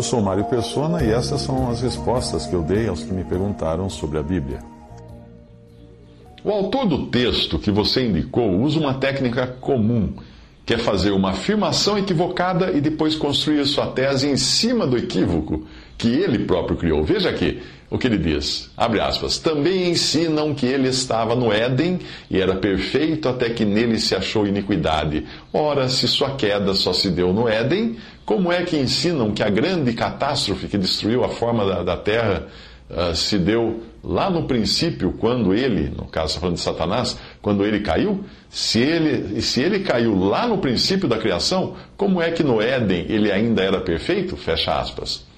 Eu sou Mário Persona e essas são as respostas que eu dei aos que me perguntaram sobre a Bíblia. O autor do texto que você indicou usa uma técnica comum, que é fazer uma afirmação equivocada e depois construir sua tese em cima do equívoco que ele próprio criou. Veja aqui o que ele diz. Abre aspas. Também ensinam que ele estava no Éden e era perfeito até que nele se achou iniquidade. Ora, se sua queda só se deu no Éden, como é que ensinam que a grande catástrofe que destruiu a forma da, da terra uh, se deu lá no princípio, quando ele, no caso falando de Satanás, quando ele caiu? Se ele, se ele caiu lá no princípio da criação, como é que no Éden ele ainda era perfeito? Fecha aspas.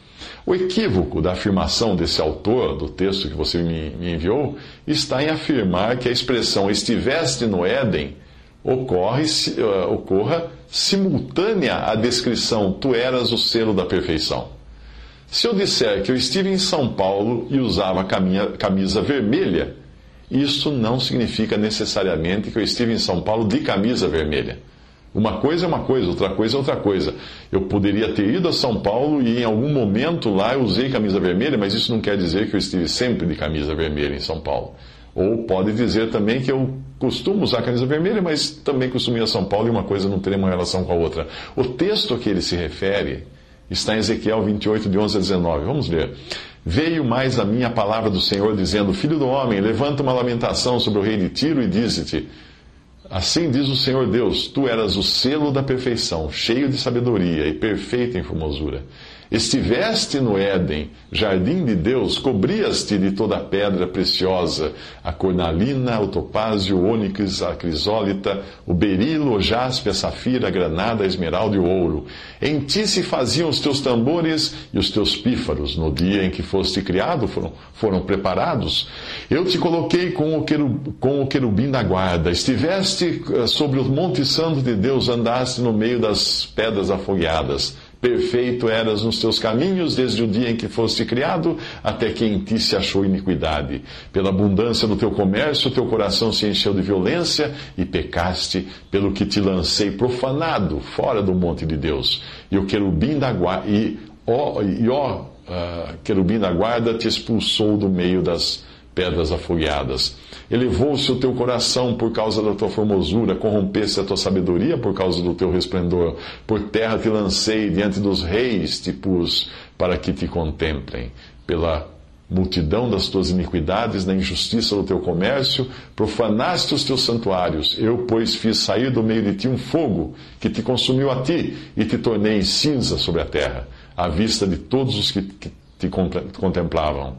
O equívoco da afirmação desse autor do texto que você me, enviou está em afirmar que a expressão estiveste no Éden ocorre, uh, ocorra simultânea à descrição tu eras o selo da perfeição. Se eu disser que eu estive em São Paulo e usava camisa vermelha, isso não significa necessariamente que eu estive em São Paulo de camisa vermelha. Uma coisa é uma coisa, outra coisa é outra coisa. Eu poderia ter ido a São Paulo e em algum momento lá eu usei camisa vermelha, mas isso não quer dizer que eu estive sempre de camisa vermelha em São Paulo. Ou pode dizer também que eu costumo usar camisa vermelha, mas também costumo ir a São Paulo e uma coisa não tem uma relação com a outra. O texto a que ele se refere está em Ezequiel 28, de 11 a 19. Vamos ler. Veio mais a minha palavra do Senhor, dizendo: Filho do homem, levanta uma lamentação sobre o rei de Tiro e dize-te. Assim diz o Senhor Deus: Tu eras o selo da perfeição, cheio de sabedoria e perfeito em formosura. Estiveste no Éden, jardim de Deus, cobrias-te de toda a pedra preciosa, a cornalina, o topázio, o ônix, a crisólita, o berilo, o jaspe, a safira, a granada, a esmeralda e o ouro. Em ti se faziam os teus tambores e os teus pífaros. No dia em que foste criado, foram, foram preparados. Eu te coloquei com o, querub, com o querubim da guarda. Estiveste eh, sobre o monte santo de Deus, andaste no meio das pedras afogueadas. Perfeito eras nos teus caminhos desde o dia em que foste criado, até que em ti se achou iniquidade. Pela abundância do teu comércio, teu coração se encheu de violência e pecaste, pelo que te lancei profanado fora do monte de Deus. E o querubim da guarda, e ó, e ó uh, querubim da guarda te expulsou do meio das pedras afogueadas. Elevou-se o teu coração por causa da tua formosura, corrompesse a tua sabedoria por causa do teu resplendor. Por terra te lancei, diante dos reis te pus, para que te contemplem. Pela multidão das tuas iniquidades, na injustiça do teu comércio, profanaste os teus santuários. Eu, pois, fiz sair do meio de ti um fogo que te consumiu a ti e te tornei em cinza sobre a terra, à vista de todos os que, que te contemplavam.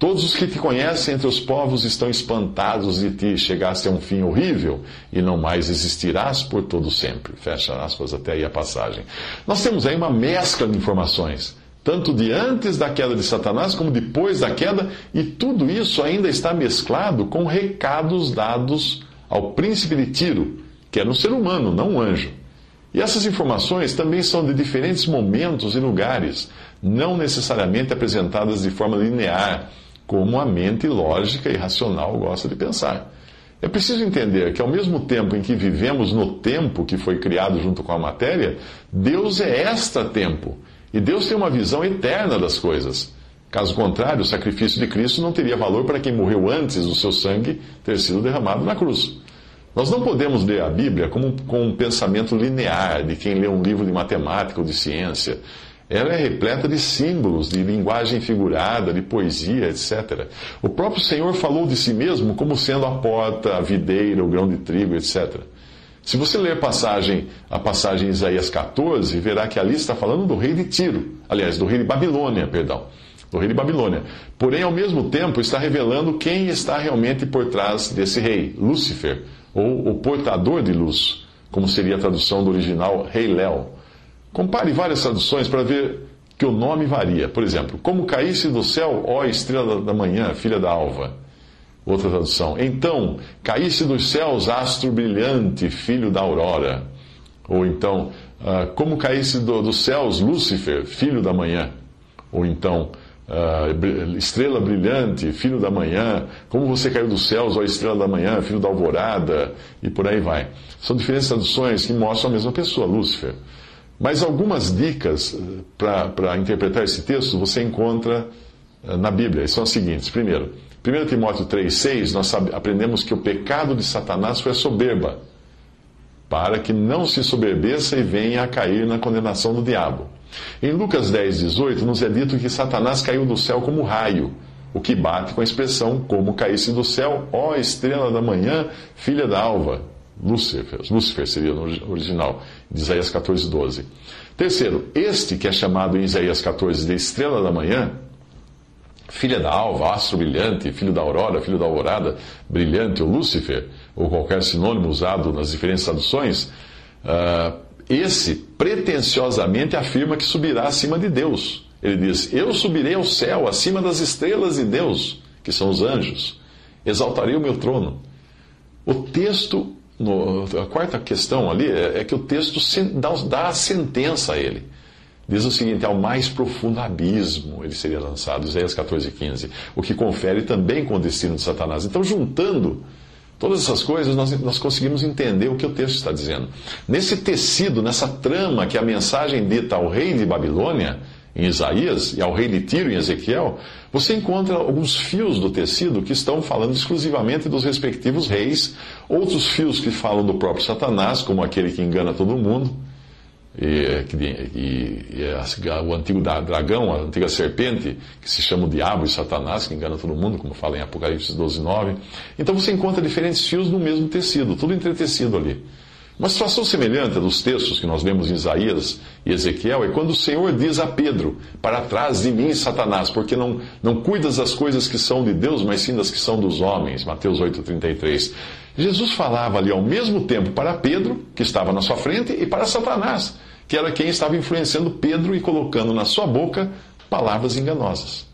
Todos os que te conhecem entre os povos estão espantados de ti. Chegaste a um fim horrível e não mais existirás por todo sempre. Fecha aspas até aí a passagem. Nós temos aí uma mescla de informações, tanto de antes da queda de Satanás como depois da queda, e tudo isso ainda está mesclado com recados dados ao príncipe de Tiro, que era um ser humano, não um anjo. E essas informações também são de diferentes momentos e lugares, não necessariamente apresentadas de forma linear como a mente lógica e racional gosta de pensar. É preciso entender que, ao mesmo tempo em que vivemos no tempo que foi criado junto com a matéria, Deus é extra-tempo. E Deus tem uma visão eterna das coisas. Caso contrário, o sacrifício de Cristo não teria valor para quem morreu antes do seu sangue ter sido derramado na cruz. Nós não podemos ler a Bíblia como, com um pensamento linear de quem lê um livro de matemática ou de ciência. Ela é repleta de símbolos, de linguagem figurada, de poesia, etc. O próprio Senhor falou de si mesmo como sendo a porta, a videira, o grão de trigo, etc. Se você ler passagem, a passagem em Isaías 14, verá que ali está falando do rei de Tiro. Aliás, do rei de Babilônia, perdão. Do rei de Babilônia. Porém, ao mesmo tempo, está revelando quem está realmente por trás desse rei, Lúcifer, ou o portador de luz como seria a tradução do original Rei Léo. Compare várias traduções para ver que o nome varia. Por exemplo, como caísse do céu, ó estrela da manhã, filha da alva. Outra tradução. Então, caísse dos céus, astro brilhante, filho da aurora. Ou então, uh, como caísse do, dos céus, Lúcifer, filho da manhã. Ou então, uh, estrela brilhante, filho da manhã. Como você caiu dos céus, ó estrela da manhã, filho da alvorada. E por aí vai. São diferentes traduções que mostram a mesma pessoa, Lúcifer. Mas algumas dicas eh, para interpretar esse texto você encontra eh, na Bíblia. E são as seguintes. Primeiro, 1 Timóteo 3,6, nós aprendemos que o pecado de Satanás foi a soberba, para que não se soberbeça e venha a cair na condenação do diabo. Em Lucas 10,18, nos é dito que Satanás caiu do céu como raio, o que bate com a expressão como caísse do céu, ó estrela da manhã, filha da alva. Lúcifer, Lúcifer seria no original, de Isaías 14,12. Terceiro, este que é chamado em Isaías 14 de estrela da manhã, filha da alva, astro brilhante, filho da aurora, filho da alvorada, brilhante, ou Lúcifer, ou qualquer sinônimo usado nas diferentes traduções, uh, esse pretensiosamente afirma que subirá acima de Deus. Ele diz: Eu subirei ao céu, acima das estrelas de Deus, que são os anjos, exaltarei o meu trono. O texto, no, a quarta questão ali é, é que o texto dá, dá a sentença a ele. Diz o seguinte: ao mais profundo abismo ele seria lançado, Isaías 14, 15, o que confere também com o destino de Satanás. Então, juntando todas essas coisas, nós, nós conseguimos entender o que o texto está dizendo. Nesse tecido, nessa trama que a mensagem dita ao rei de Babilônia, em Isaías, e ao rei de Tiro, em Ezequiel, você encontra alguns fios do tecido que estão falando exclusivamente dos respectivos reis, outros fios que falam do próprio Satanás, como aquele que engana todo mundo e, e, e o antigo dragão, a antiga serpente, que se chama o diabo e Satanás, que engana todo mundo, como fala em Apocalipse 12, 9. Então você encontra diferentes fios no mesmo tecido, tudo entretecido ali. Uma situação semelhante dos textos que nós lemos em Isaías e Ezequiel é quando o Senhor diz a Pedro: Para trás de mim, Satanás, porque não, não cuidas das coisas que são de Deus, mas sim das que são dos homens. Mateus 8,33. Jesus falava ali ao mesmo tempo para Pedro, que estava na sua frente, e para Satanás, que era quem estava influenciando Pedro e colocando na sua boca palavras enganosas.